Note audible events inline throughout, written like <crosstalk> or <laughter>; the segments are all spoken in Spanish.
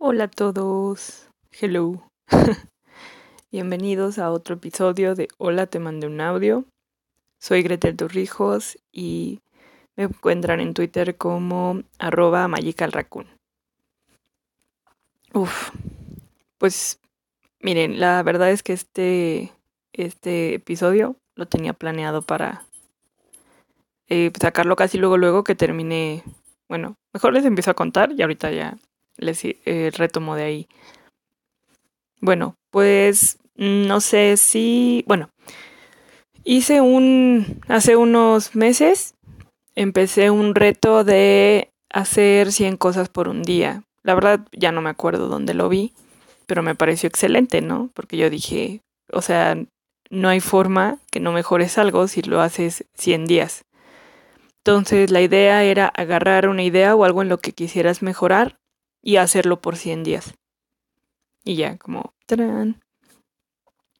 Hola a todos. Hello. <laughs> Bienvenidos a otro episodio de Hola, te mandé un audio. Soy Gretel Torrijos y me encuentran en Twitter como arroba magicalraccoon. Uf, pues miren, la verdad es que este, este episodio lo tenía planeado para eh, sacarlo casi luego, luego que termine. Bueno, mejor les empiezo a contar y ahorita ya les eh, retomo de ahí. Bueno, pues no sé si, bueno, hice un, hace unos meses, empecé un reto de hacer 100 cosas por un día. La verdad ya no me acuerdo dónde lo vi, pero me pareció excelente, ¿no? Porque yo dije, o sea, no hay forma que no mejores algo si lo haces 100 días. Entonces la idea era agarrar una idea o algo en lo que quisieras mejorar y hacerlo por 100 días. Y ya, como...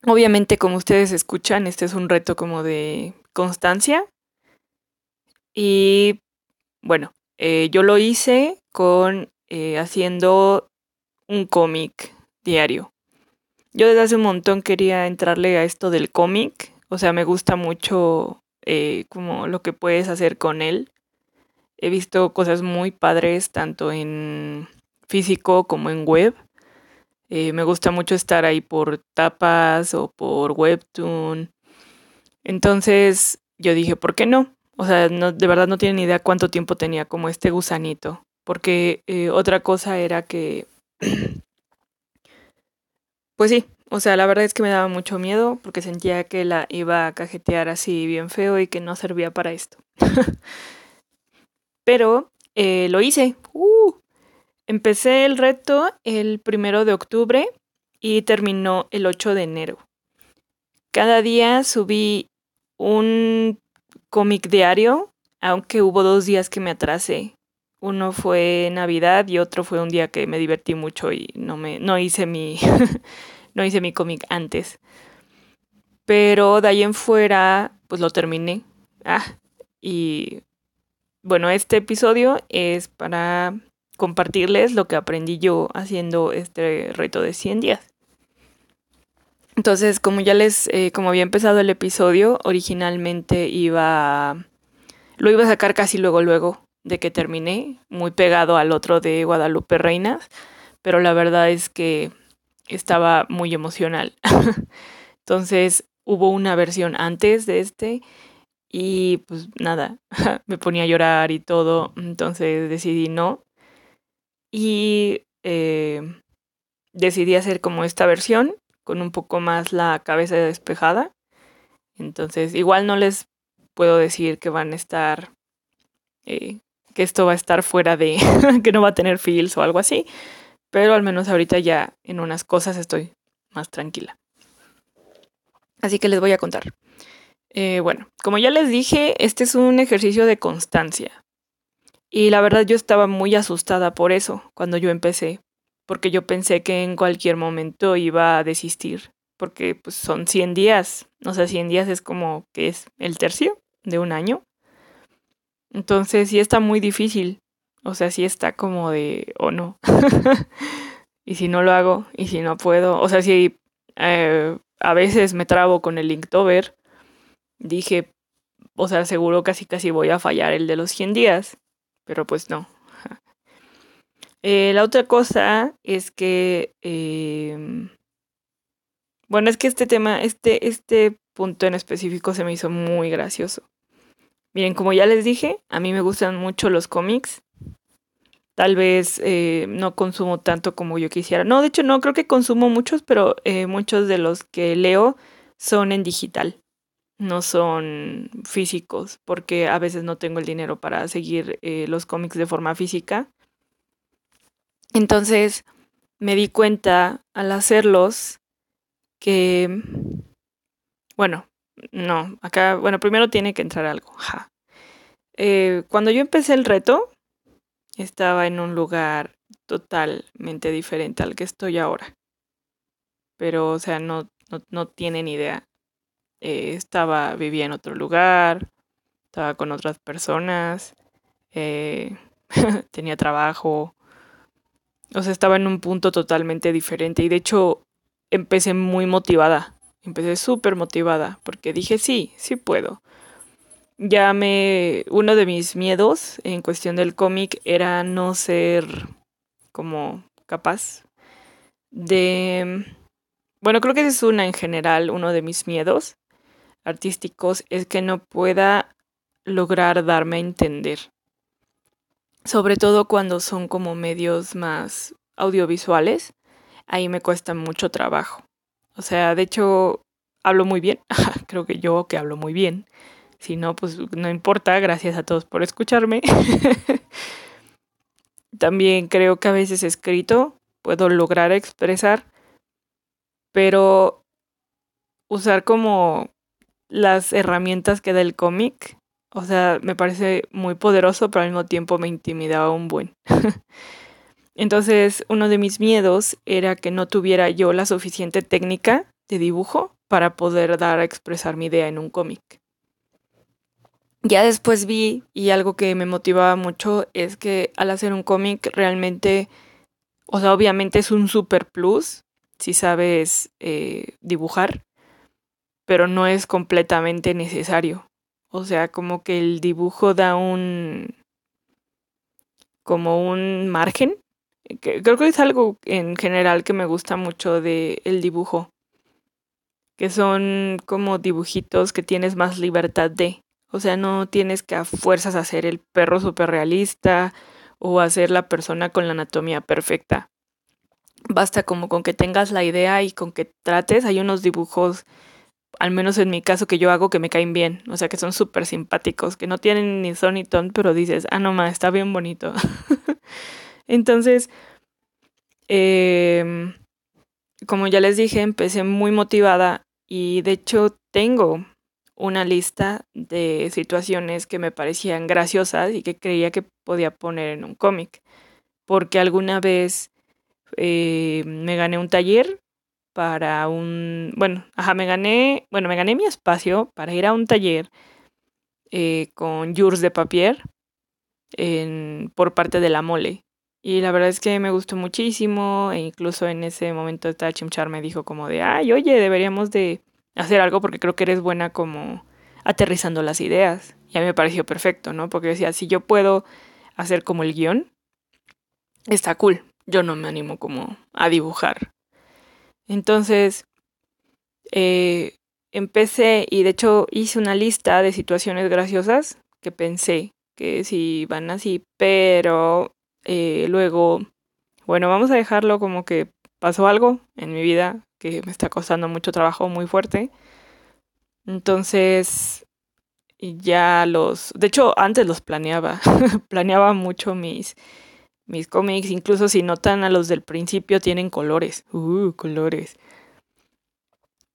Obviamente, como ustedes escuchan, este es un reto como de constancia. Y bueno, eh, yo lo hice con eh, haciendo un cómic diario. Yo desde hace un montón quería entrarle a esto del cómic. O sea, me gusta mucho eh, como lo que puedes hacer con él. He visto cosas muy padres tanto en físico como en web. Eh, me gusta mucho estar ahí por tapas o por webtoon. Entonces yo dije, ¿por qué no? O sea, no, de verdad no tienen ni idea cuánto tiempo tenía como este gusanito. Porque eh, otra cosa era que... <clears throat> pues sí, o sea, la verdad es que me daba mucho miedo porque sentía que la iba a cajetear así bien feo y que no servía para esto. <laughs> Pero eh, lo hice. Uh, Empecé el reto el primero de octubre y terminó el 8 de enero. Cada día subí un cómic diario, aunque hubo dos días que me atrasé. Uno fue Navidad y otro fue un día que me divertí mucho y no me no hice mi <laughs> no hice mi cómic antes. Pero de ahí en fuera pues lo terminé. Ah, y bueno, este episodio es para compartirles lo que aprendí yo haciendo este reto de 100 días. Entonces, como ya les, eh, como había empezado el episodio, originalmente iba, lo iba a sacar casi luego, luego de que terminé, muy pegado al otro de Guadalupe Reinas, pero la verdad es que estaba muy emocional. <laughs> Entonces, hubo una versión antes de este y pues nada, <laughs> me ponía a llorar y todo, entonces decidí no, y eh, decidí hacer como esta versión con un poco más la cabeza despejada. Entonces, igual no les puedo decir que van a estar, eh, que esto va a estar fuera de, <laughs> que no va a tener feels o algo así, pero al menos ahorita ya en unas cosas estoy más tranquila. Así que les voy a contar. Eh, bueno, como ya les dije, este es un ejercicio de constancia. Y la verdad yo estaba muy asustada por eso cuando yo empecé, porque yo pensé que en cualquier momento iba a desistir, porque pues son 100 días, o sea, 100 días es como que es el tercio de un año. Entonces sí está muy difícil, o sea, sí está como de o no. <laughs> y si no lo hago, y si no puedo, o sea, si eh, a veces me trabo con el Inktober, dije, o sea, seguro casi casi voy a fallar el de los 100 días pero pues no. Eh, la otra cosa es que, em, bueno, es que este tema, este, este punto en específico se me hizo muy gracioso. Miren, como ya les dije, a mí me gustan mucho los cómics. Tal vez eh, no consumo tanto como yo quisiera. No, de hecho no, creo que consumo muchos, pero eh, muchos de los que leo son en digital no son físicos, porque a veces no tengo el dinero para seguir eh, los cómics de forma física. Entonces me di cuenta al hacerlos que, bueno, no, acá, bueno, primero tiene que entrar algo. Eh, cuando yo empecé el reto, estaba en un lugar totalmente diferente al que estoy ahora. Pero, o sea, no, no, no tienen idea. Eh, estaba, vivía en otro lugar, estaba con otras personas, eh, <laughs> tenía trabajo, O sea, estaba en un punto totalmente diferente y de hecho empecé muy motivada. Empecé súper motivada porque dije, sí, sí puedo. Ya me... Uno de mis miedos en cuestión del cómic era no ser como capaz de... Bueno, creo que ese es una en general, uno de mis miedos artísticos, es que no pueda lograr darme a entender. Sobre todo cuando son como medios más audiovisuales, ahí me cuesta mucho trabajo. O sea, de hecho, hablo muy bien, <laughs> creo que yo que hablo muy bien. Si no, pues no importa, gracias a todos por escucharme. <laughs> También creo que a veces escrito puedo lograr expresar, pero usar como las herramientas que da el cómic, o sea, me parece muy poderoso, pero al mismo tiempo me intimidaba un buen. <laughs> Entonces, uno de mis miedos era que no tuviera yo la suficiente técnica de dibujo para poder dar a expresar mi idea en un cómic. Ya después vi, y algo que me motivaba mucho, es que al hacer un cómic realmente o sea, obviamente es un super plus si sabes eh, dibujar, pero no es completamente necesario. O sea, como que el dibujo da un... como un margen. creo que es algo en general que me gusta mucho del el dibujo. Que son como dibujitos que tienes más libertad de. O sea, no tienes que a fuerzas hacer el perro super realista o hacer la persona con la anatomía perfecta. Basta como con que tengas la idea y con que trates. Hay unos dibujos, al menos en mi caso, que yo hago que me caen bien. O sea, que son súper simpáticos, que no tienen ni son ni ton, pero dices, ah, no más, está bien bonito. <laughs> Entonces, eh, como ya les dije, empecé muy motivada y de hecho tengo una lista de situaciones que me parecían graciosas y que creía que podía poner en un cómic. Porque alguna vez eh, me gané un taller para un, bueno, ajá, me gané, bueno, me gané mi espacio para ir a un taller eh, con Jurs de Papier en, por parte de la mole. Y la verdad es que me gustó muchísimo e incluso en ese momento esta chimchar me dijo como de, ay, oye, deberíamos de hacer algo porque creo que eres buena como aterrizando las ideas. Y a mí me pareció perfecto, ¿no? Porque decía, si yo puedo hacer como el guion, está cool. Yo no me animo como a dibujar. Entonces, eh, empecé y de hecho hice una lista de situaciones graciosas que pensé que sí van así, pero eh, luego, bueno, vamos a dejarlo como que pasó algo en mi vida que me está costando mucho trabajo, muy fuerte. Entonces, ya los, de hecho, antes los planeaba, <laughs> planeaba mucho mis, mis cómics, incluso si notan a los del principio, tienen colores. Uh, colores.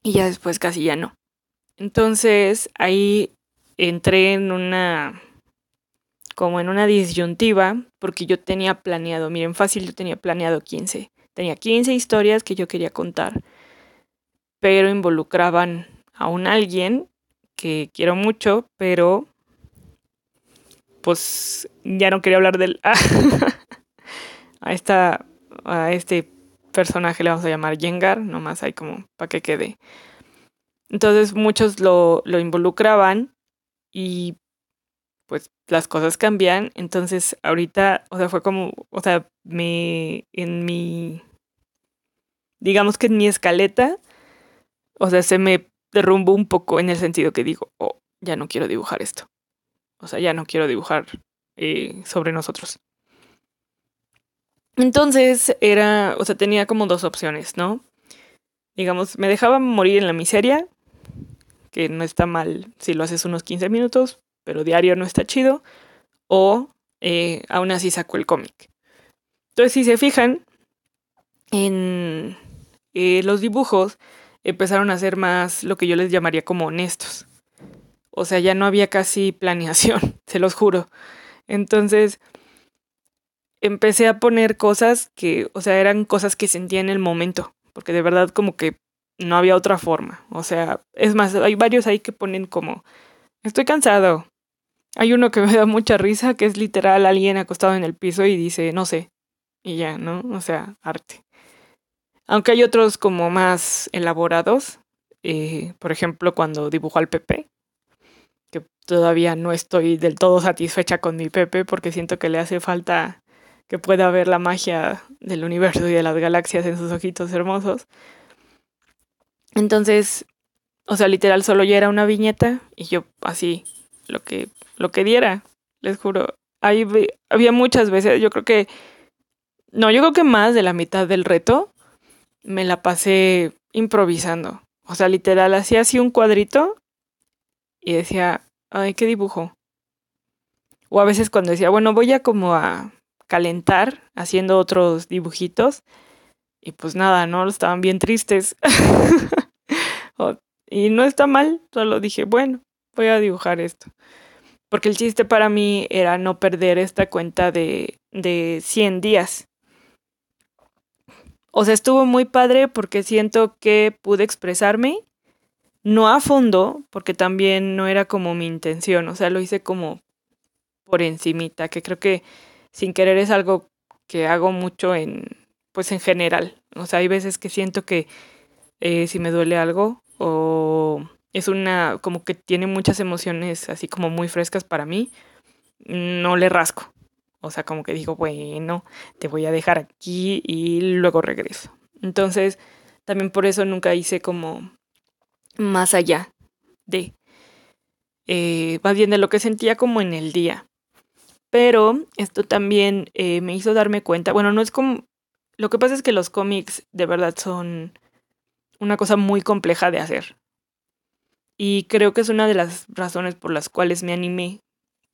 Y ya después casi ya no. Entonces ahí entré en una como en una disyuntiva porque yo tenía planeado, miren, fácil, yo tenía planeado 15. Tenía 15 historias que yo quería contar, pero involucraban a un alguien que quiero mucho, pero pues ya no quería hablar del... <laughs> a esta a este personaje le vamos a llamar Yengar, nomás hay como para que quede. Entonces muchos lo, lo involucraban y pues las cosas cambian. Entonces ahorita, o sea, fue como, o sea, me, en mi, digamos que en mi escaleta, o sea, se me derrumbó un poco en el sentido que digo, oh, ya no quiero dibujar esto. O sea, ya no quiero dibujar eh, sobre nosotros. Entonces era, o sea, tenía como dos opciones, ¿no? Digamos, me dejaba morir en la miseria, que no está mal si lo haces unos 15 minutos, pero diario no está chido, o eh, aún así saco el cómic. Entonces, si se fijan, en eh, los dibujos empezaron a ser más lo que yo les llamaría como honestos. O sea, ya no había casi <laughs> planeación, se los juro. Entonces, empecé a poner cosas que, o sea, eran cosas que sentía en el momento, porque de verdad como que no había otra forma. O sea, es más, hay varios ahí que ponen como, estoy cansado. Hay uno que <laughs> me da mucha risa, que es literal alguien acostado en el piso y dice, no sé, y ya, ¿no? O sea, arte. Aunque hay otros como más elaborados, eh, por ejemplo, cuando dibujo al Pepe, que todavía no estoy del todo satisfecha con mi Pepe porque siento que le hace falta que pueda ver la magia del universo y de las galaxias en sus ojitos hermosos. Entonces, o sea, literal solo ya era una viñeta y yo así, lo que, lo que diera, les juro. Ahí había muchas veces, yo creo que, no, yo creo que más de la mitad del reto me la pasé improvisando. O sea, literal, hacía así un cuadrito y decía, ay, ¿qué dibujo? O a veces cuando decía, bueno, voy a como a calentar haciendo otros dibujitos. Y pues nada, ¿no? Estaban bien tristes. <laughs> y no está mal, solo dije, bueno, voy a dibujar esto. Porque el chiste para mí era no perder esta cuenta de, de 100 días. O sea, estuvo muy padre porque siento que pude expresarme, no a fondo, porque también no era como mi intención, o sea, lo hice como por encimita, que creo que sin querer es algo que hago mucho en, pues en general. O sea, hay veces que siento que eh, si me duele algo o es una, como que tiene muchas emociones así como muy frescas para mí, no le rasco. O sea, como que digo, bueno, te voy a dejar aquí y luego regreso. Entonces, también por eso nunca hice como más allá de, eh, más bien de lo que sentía como en el día. Pero esto también eh, me hizo darme cuenta, bueno, no es como, lo que pasa es que los cómics de verdad son una cosa muy compleja de hacer. Y creo que es una de las razones por las cuales me animé.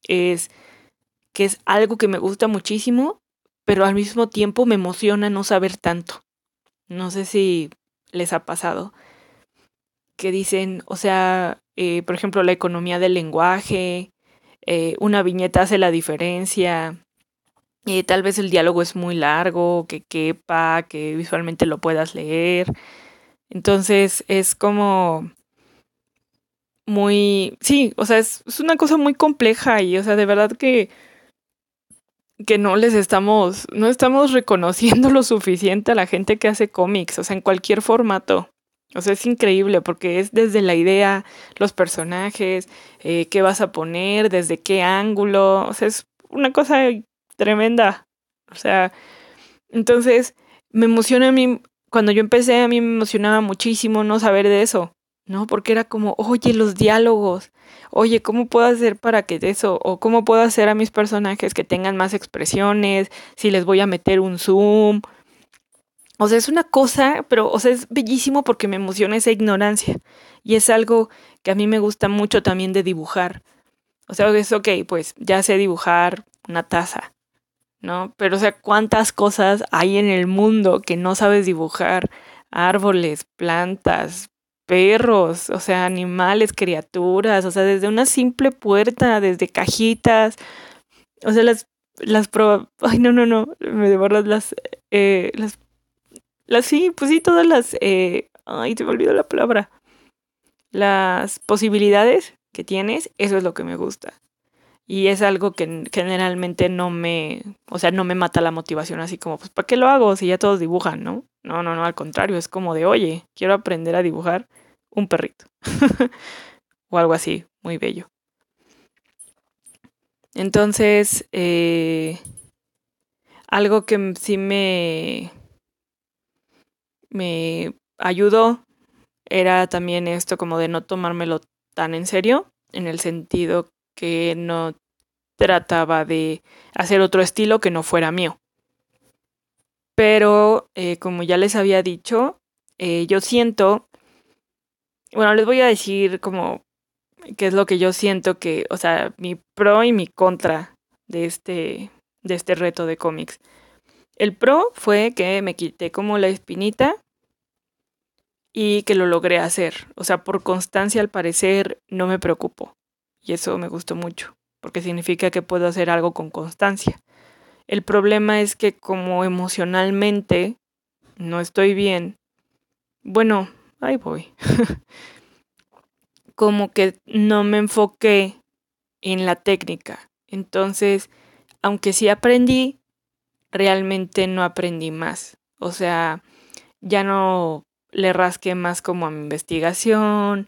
Es que es algo que me gusta muchísimo, pero al mismo tiempo me emociona no saber tanto. No sé si les ha pasado que dicen, o sea, eh, por ejemplo, la economía del lenguaje, eh, una viñeta hace la diferencia, eh, tal vez el diálogo es muy largo, que quepa, que visualmente lo puedas leer. Entonces es como muy, sí, o sea, es, es una cosa muy compleja y, o sea, de verdad que que no les estamos, no estamos reconociendo <laughs> lo suficiente a la gente que hace cómics, o sea, en cualquier formato. O sea, es increíble porque es desde la idea, los personajes, eh, qué vas a poner, desde qué ángulo, o sea, es una cosa tremenda. O sea, entonces me emociona a mí, cuando yo empecé a mí me emocionaba muchísimo no saber de eso. ¿no? Porque era como, oye, los diálogos, oye, ¿cómo puedo hacer para que eso, o cómo puedo hacer a mis personajes que tengan más expresiones, si les voy a meter un zoom. O sea, es una cosa, pero, o sea, es bellísimo porque me emociona esa ignorancia. Y es algo que a mí me gusta mucho también de dibujar. O sea, es ok, pues ya sé dibujar una taza, ¿no? Pero, o sea, ¿cuántas cosas hay en el mundo que no sabes dibujar? Árboles, plantas, perros, o sea, animales, criaturas, o sea, desde una simple puerta, desde cajitas, o sea, las, las, ay, no, no, no, me devoras las, eh, las, las, sí, pues sí, todas las, eh, ay, te me olvidó la palabra, las posibilidades que tienes, eso es lo que me gusta. Y es algo que generalmente no me, o sea, no me mata la motivación así como, pues, ¿para qué lo hago si ya todos dibujan, no? No, no, no, al contrario, es como de, oye, quiero aprender a dibujar un perrito. <laughs> o algo así, muy bello. Entonces, eh, algo que sí me, me ayudó era también esto como de no tomármelo tan en serio, en el sentido que no trataba de hacer otro estilo que no fuera mío. Pero, eh, como ya les había dicho, eh, yo siento bueno, les voy a decir como qué es lo que yo siento que, o sea, mi pro y mi contra de este, de este reto de cómics. El pro fue que me quité como la espinita y que lo logré hacer. O sea, por constancia al parecer no me preocupo. Y eso me gustó mucho, porque significa que puedo hacer algo con constancia. El problema es que como emocionalmente no estoy bien, bueno, ahí voy. <laughs> como que no me enfoqué en la técnica. Entonces, aunque sí aprendí, realmente no aprendí más. O sea, ya no le rasqué más como a mi investigación,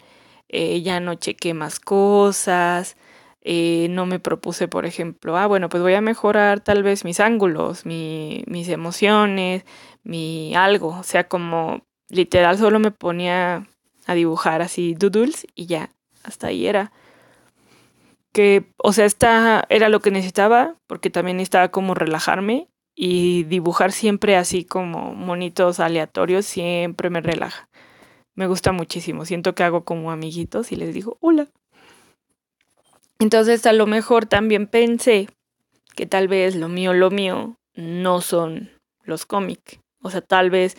eh, ya no chequé más cosas, eh, no me propuse, por ejemplo, ah, bueno, pues voy a mejorar tal vez mis ángulos, mi, mis emociones, mi algo, o sea, como literal solo me ponía a dibujar así doodles y ya, hasta ahí era. Que, o sea, esta era lo que necesitaba, porque también necesitaba como relajarme y dibujar siempre así como monitos aleatorios siempre me relaja. Me gusta muchísimo. Siento que hago como amiguitos y les digo hola. Entonces a lo mejor también pensé que tal vez lo mío, lo mío no son los cómics. O sea, tal vez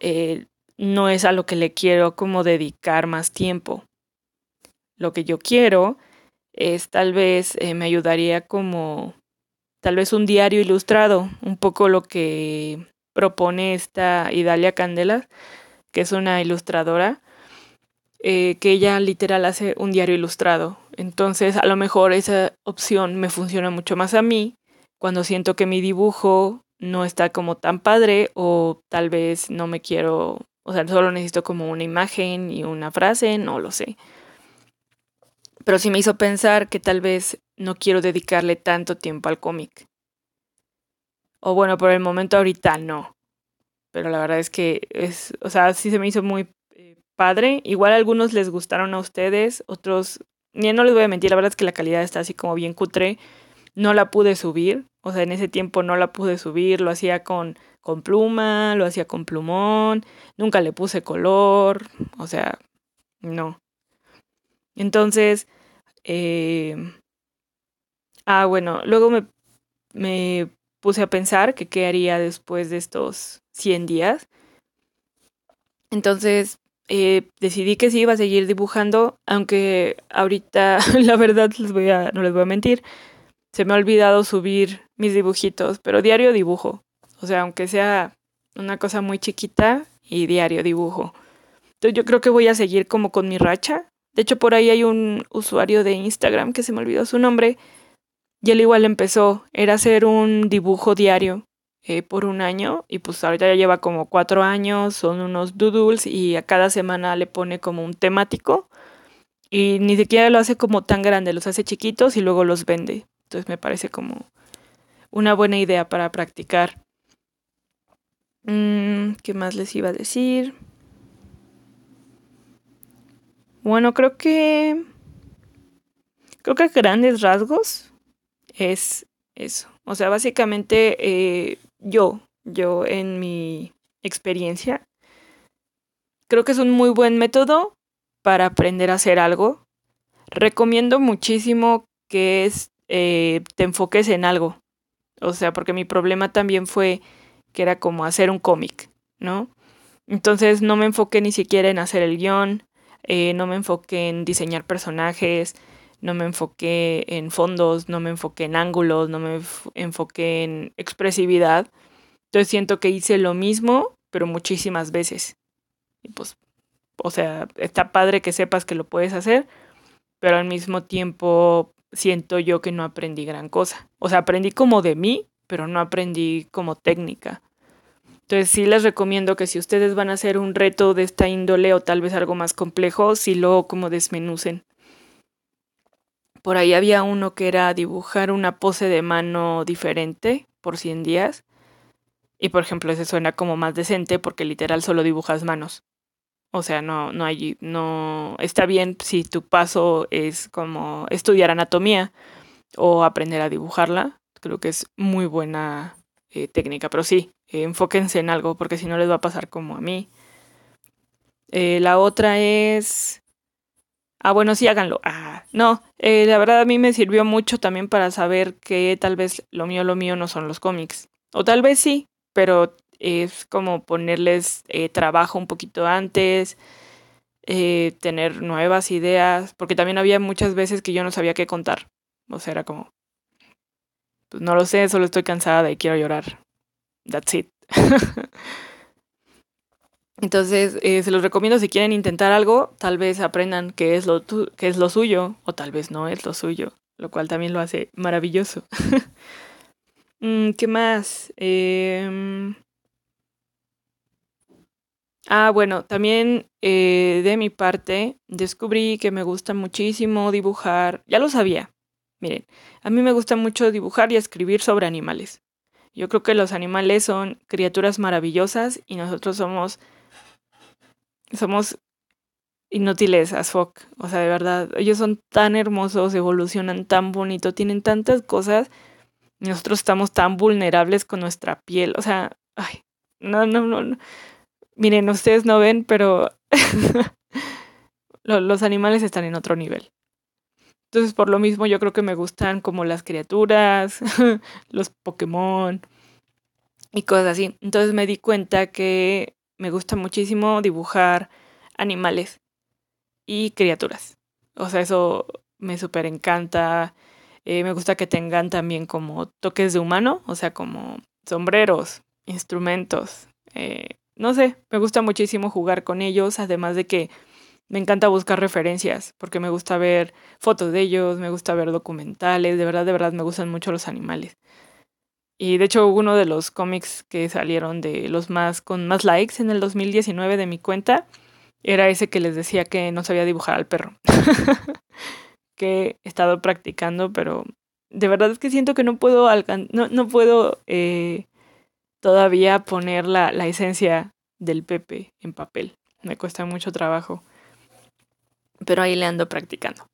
eh, no es a lo que le quiero como dedicar más tiempo. Lo que yo quiero es tal vez eh, me ayudaría como tal vez un diario ilustrado, un poco lo que propone esta Idalia Candela, que es una ilustradora, eh, que ella literal hace un diario ilustrado. Entonces, a lo mejor esa opción me funciona mucho más a mí cuando siento que mi dibujo no está como tan padre o tal vez no me quiero, o sea, solo necesito como una imagen y una frase, no lo sé. Pero sí me hizo pensar que tal vez no quiero dedicarle tanto tiempo al cómic. O bueno, por el momento ahorita no. Pero la verdad es que es, o sea, sí se me hizo muy eh, padre. Igual algunos les gustaron a ustedes, otros, ni no les voy a mentir, la verdad es que la calidad está así como bien cutre. No la pude subir, o sea, en ese tiempo no la pude subir, lo hacía con, con pluma, lo hacía con plumón, nunca le puse color, o sea, no. Entonces, eh, ah, bueno, luego me, me puse a pensar que qué haría después de estos 100 días. Entonces, eh, decidí que sí iba a seguir dibujando, aunque ahorita, <laughs> la verdad, no les voy a mentir, se me ha olvidado subir mis dibujitos, pero diario dibujo. O sea, aunque sea una cosa muy chiquita y diario dibujo. Entonces yo creo que voy a seguir como con mi racha de hecho, por ahí hay un usuario de Instagram que se me olvidó su nombre. Y él igual empezó, era hacer un dibujo diario eh, por un año. Y pues ahorita ya lleva como cuatro años, son unos doodles y a cada semana le pone como un temático. Y ni siquiera lo hace como tan grande, los hace chiquitos y luego los vende. Entonces me parece como una buena idea para practicar. Mm, ¿Qué más les iba a decir? Bueno, creo que. Creo que grandes rasgos es eso. O sea, básicamente eh, yo, yo en mi experiencia, creo que es un muy buen método para aprender a hacer algo. Recomiendo muchísimo que es, eh, te enfoques en algo. O sea, porque mi problema también fue que era como hacer un cómic, ¿no? Entonces no me enfoqué ni siquiera en hacer el guion, eh, no me enfoqué en diseñar personajes, no me enfoqué en fondos, no me enfoqué en ángulos, no me enfoqué en expresividad. Entonces siento que hice lo mismo, pero muchísimas veces. Y pues, o sea, está padre que sepas que lo puedes hacer, pero al mismo tiempo siento yo que no aprendí gran cosa. O sea, aprendí como de mí, pero no aprendí como técnica. Entonces sí les recomiendo que si ustedes van a hacer un reto de esta índole o tal vez algo más complejo, sí lo como desmenucen. Por ahí había uno que era dibujar una pose de mano diferente por 100 días. Y por ejemplo, ese suena como más decente porque literal solo dibujas manos. O sea, no, no hay, no, está bien si tu paso es como estudiar anatomía o aprender a dibujarla. Creo que es muy buena eh, técnica, pero sí, enfóquense en algo porque si no les va a pasar como a mí. Eh, la otra es... Ah, bueno, sí, háganlo. Ah, no, eh, la verdad a mí me sirvió mucho también para saber que tal vez lo mío, lo mío no son los cómics. O tal vez sí, pero es como ponerles trabajo un poquito antes, tener nuevas ideas, porque también había muchas veces que yo no sabía qué contar. O sea, era como, pues no lo sé, solo estoy cansada y quiero llorar. That's it. <laughs> Entonces, eh, se los recomiendo si quieren intentar algo, tal vez aprendan qué es, lo qué es lo suyo, o tal vez no es lo suyo, lo cual también lo hace maravilloso. <laughs> Mm, ¿Qué más? Em, ah, bueno, también eh, de mi parte descubrí que me gusta muchísimo dibujar. Ya lo sabía. Miren, a mí me gusta mucho dibujar y escribir sobre animales. Yo creo que los animales son criaturas maravillosas y nosotros somos somos inútiles as fuck. O sea, de verdad, ellos son tan hermosos, evolucionan tan bonito, tienen tantas cosas. Nosotros estamos tan vulnerables con nuestra piel. O sea, ay, no, no, no. Miren, ustedes no ven, pero <laughs> los animales están en otro nivel. Entonces, por lo mismo, yo creo que me gustan como las criaturas, <laughs> los Pokémon y cosas así. Entonces me di cuenta que me gusta muchísimo dibujar animales y criaturas. O sea, eso me súper encanta. Eh, me gusta que tengan también como toques de humano, o sea, como sombreros, instrumentos. Eh, no sé, me gusta muchísimo jugar con ellos, además de que me encanta buscar referencias, porque me gusta ver fotos de ellos, me gusta ver documentales, de verdad, de verdad me gustan mucho los animales. Y de hecho, uno de los cómics que salieron de los más con más likes en el 2019 de mi cuenta era ese que les decía que no sabía dibujar al perro. <laughs> que he estado practicando, pero de verdad es que siento que no puedo no, no puedo eh, todavía poner la, la esencia del Pepe en papel. Me cuesta mucho trabajo. Pero ahí le ando practicando.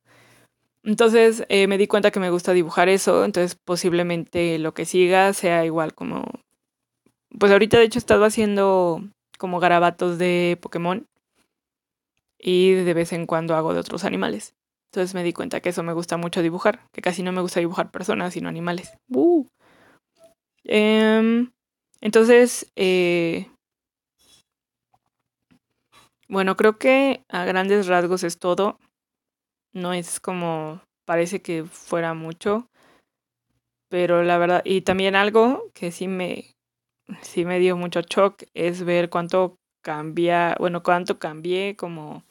Entonces eh, me di cuenta que me gusta dibujar eso, entonces posiblemente lo que siga sea igual como... Pues ahorita de hecho he estado haciendo como garabatos de Pokémon y de vez en cuando hago de otros animales. Entonces me di cuenta que eso me gusta mucho dibujar, que casi no me gusta dibujar personas, sino animales. ¡Uh! entonces, eh, bueno, creo que a grandes rasgos es todo. No es como parece que fuera mucho. Pero la verdad, y también algo que sí me, sí me dio mucho shock es ver cuánto cambia, bueno, cuánto cambié como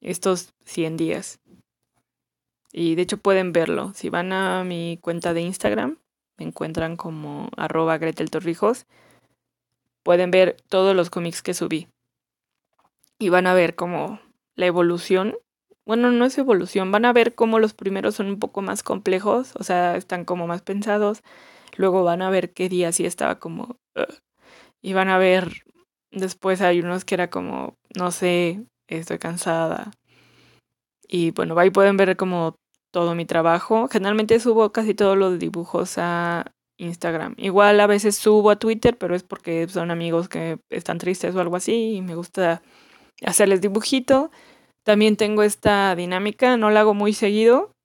estos 100 días. Y de hecho pueden verlo. Si van a mi cuenta de Instagram, me encuentran como arroba Gretel Torrijos. Pueden ver todos los cómics que subí. Y van a ver como la evolución. Bueno, no es evolución, van a ver cómo los primeros son un poco más complejos, o sea, están como más pensados. Luego van a ver qué día sí estaba como... y van a ver, después hay unos que era como, no sé, estoy cansada. Y bueno, ahí pueden ver como todo mi trabajo. Generalmente subo casi todos los dibujos a Instagram. Igual a veces subo a Twitter, pero es porque son amigos que están tristes o algo así y me gusta hacerles dibujito. También tengo esta dinámica, no la hago muy seguido,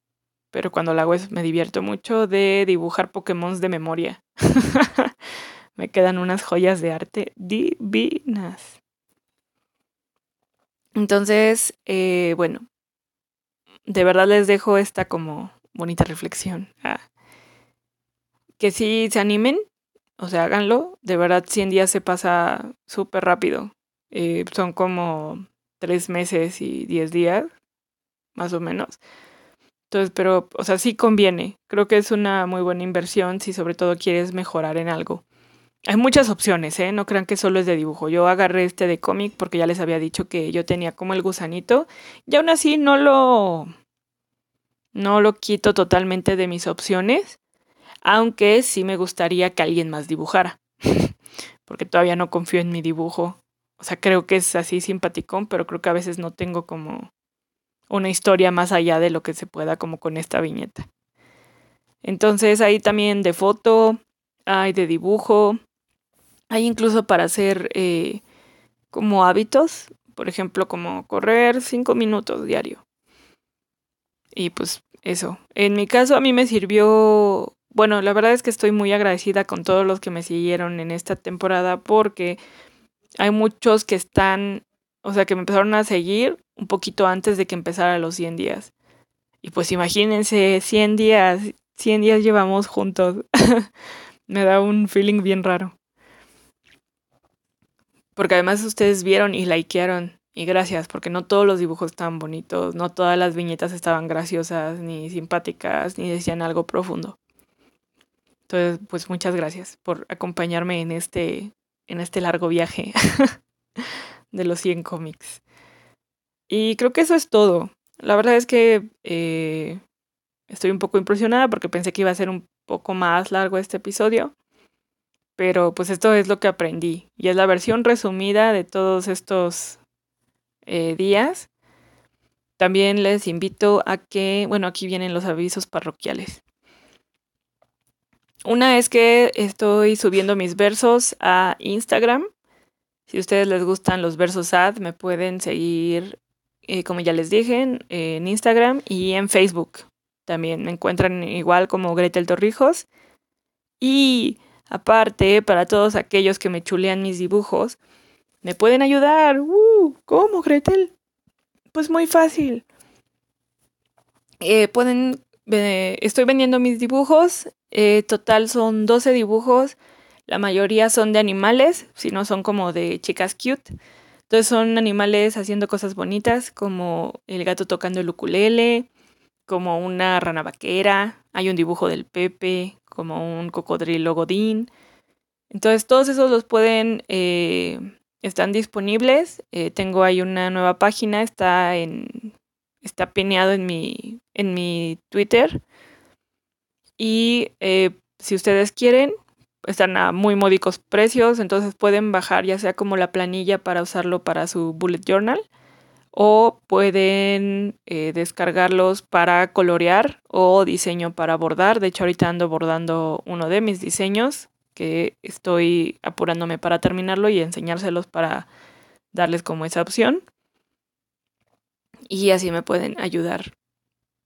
pero cuando la hago me divierto mucho de dibujar Pokémon de memoria. <laughs> me quedan unas joyas de arte divinas. Entonces, eh, bueno, de verdad les dejo esta como bonita reflexión. Ah, que si se animen, o sea, háganlo. De verdad, 100 días se pasa súper rápido. Eh, son como tres meses y diez días, más o menos. Entonces, pero, o sea, sí conviene. Creo que es una muy buena inversión si sobre todo quieres mejorar en algo. Hay muchas opciones, ¿eh? No crean que solo es de dibujo. Yo agarré este de cómic porque ya les había dicho que yo tenía como el gusanito. Y aún así no lo... No lo quito totalmente de mis opciones. Aunque sí me gustaría que alguien más dibujara. <laughs> porque todavía no confío en mi dibujo. O sea, creo que es así simpaticón, pero creo que a veces no tengo como una historia más allá de lo que se pueda como con esta viñeta. Entonces hay también de foto, hay de dibujo, hay incluso para hacer eh, como hábitos, por ejemplo, como correr cinco minutos diario. Y pues eso. En mi caso a mí me sirvió, bueno, la verdad es que estoy muy agradecida con todos los que me siguieron en esta temporada porque hay muchos que están, o sea, que me empezaron a seguir un poquito antes de que empezara los 100 días. Y pues imagínense, 100 días, 100 días llevamos juntos. <laughs> me da un feeling bien raro. Porque además ustedes vieron y likearon. Y gracias, porque no todos los dibujos estaban bonitos, no todas las viñetas estaban graciosas, ni simpáticas, ni decían algo profundo. Entonces, pues muchas gracias por acompañarme en este, en este largo viaje <laughs> de los 100 cómics. Y creo que eso es todo. La verdad es que eh, estoy un poco impresionada porque pensé que iba a ser un poco más largo este episodio. Pero pues esto es lo que aprendí. Y es la versión resumida de todos estos eh, días. También les invito a que, bueno, aquí vienen los avisos parroquiales. Una es que estoy subiendo mis versos a Instagram. Si a ustedes les gustan los versos ad, me pueden seguir, eh, como ya les dije, en Instagram y en Facebook. También me encuentran igual como Gretel Torrijos. Y aparte, para todos aquellos que me chulean mis dibujos, me pueden ayudar. Uh, ¿Cómo, Gretel? Pues muy fácil. Eh, pueden estoy vendiendo mis dibujos. Eh, total son 12 dibujos. La mayoría son de animales, si no son como de chicas cute. Entonces son animales haciendo cosas bonitas, como el gato tocando el ukulele, como una rana vaquera. Hay un dibujo del Pepe, como un cocodrilo godín. Entonces todos esos los pueden, eh, están disponibles. Eh, tengo ahí una nueva página, está en está pineado en mi, en mi Twitter. Y eh, si ustedes quieren, están a muy módicos precios, entonces pueden bajar ya sea como la planilla para usarlo para su bullet journal o pueden eh, descargarlos para colorear o diseño para bordar. De hecho, ahorita ando bordando uno de mis diseños que estoy apurándome para terminarlo y enseñárselos para darles como esa opción y así me pueden ayudar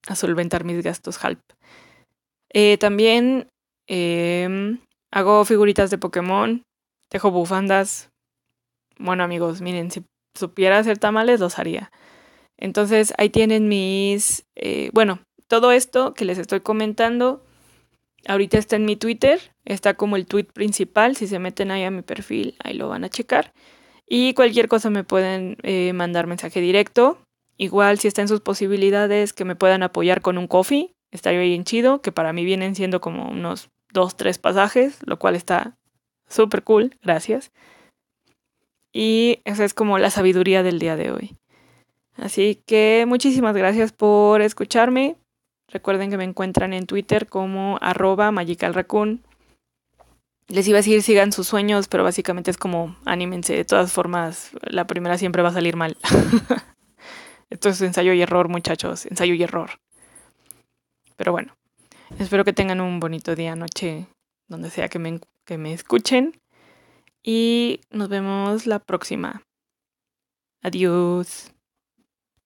a solventar mis gastos HALP. Eh, también em, hago figuritas de Pokémon, tejo bufandas. Bueno amigos, miren, si supiera hacer tamales los haría. Entonces ahí tienen mis... Eh, bueno, todo esto que les estoy comentando, ahorita está en mi Twitter, está como el tweet principal, si se meten ahí a mi perfil, ahí lo van a checar. Y cualquier cosa me pueden eh, mandar mensaje directo Igual si está en sus posibilidades que me puedan apoyar con un coffee, estaría bien chido, que para mí vienen siendo como unos dos, tres pasajes, lo cual está súper cool, gracias. Y esa es como la sabiduría del día de hoy. Así que muchísimas gracias por escucharme. Recuerden que me encuentran en Twitter como arroba. Les iba a decir sigan sus sueños, pero básicamente es como anímense. De todas formas, la primera siempre va a salir mal. <laughs> Esto es ensayo y error, muchachos, ensayo y error. Pero bueno, espero que tengan un bonito día, noche, donde sea que me, que me escuchen. Y nos vemos la próxima. Adiós.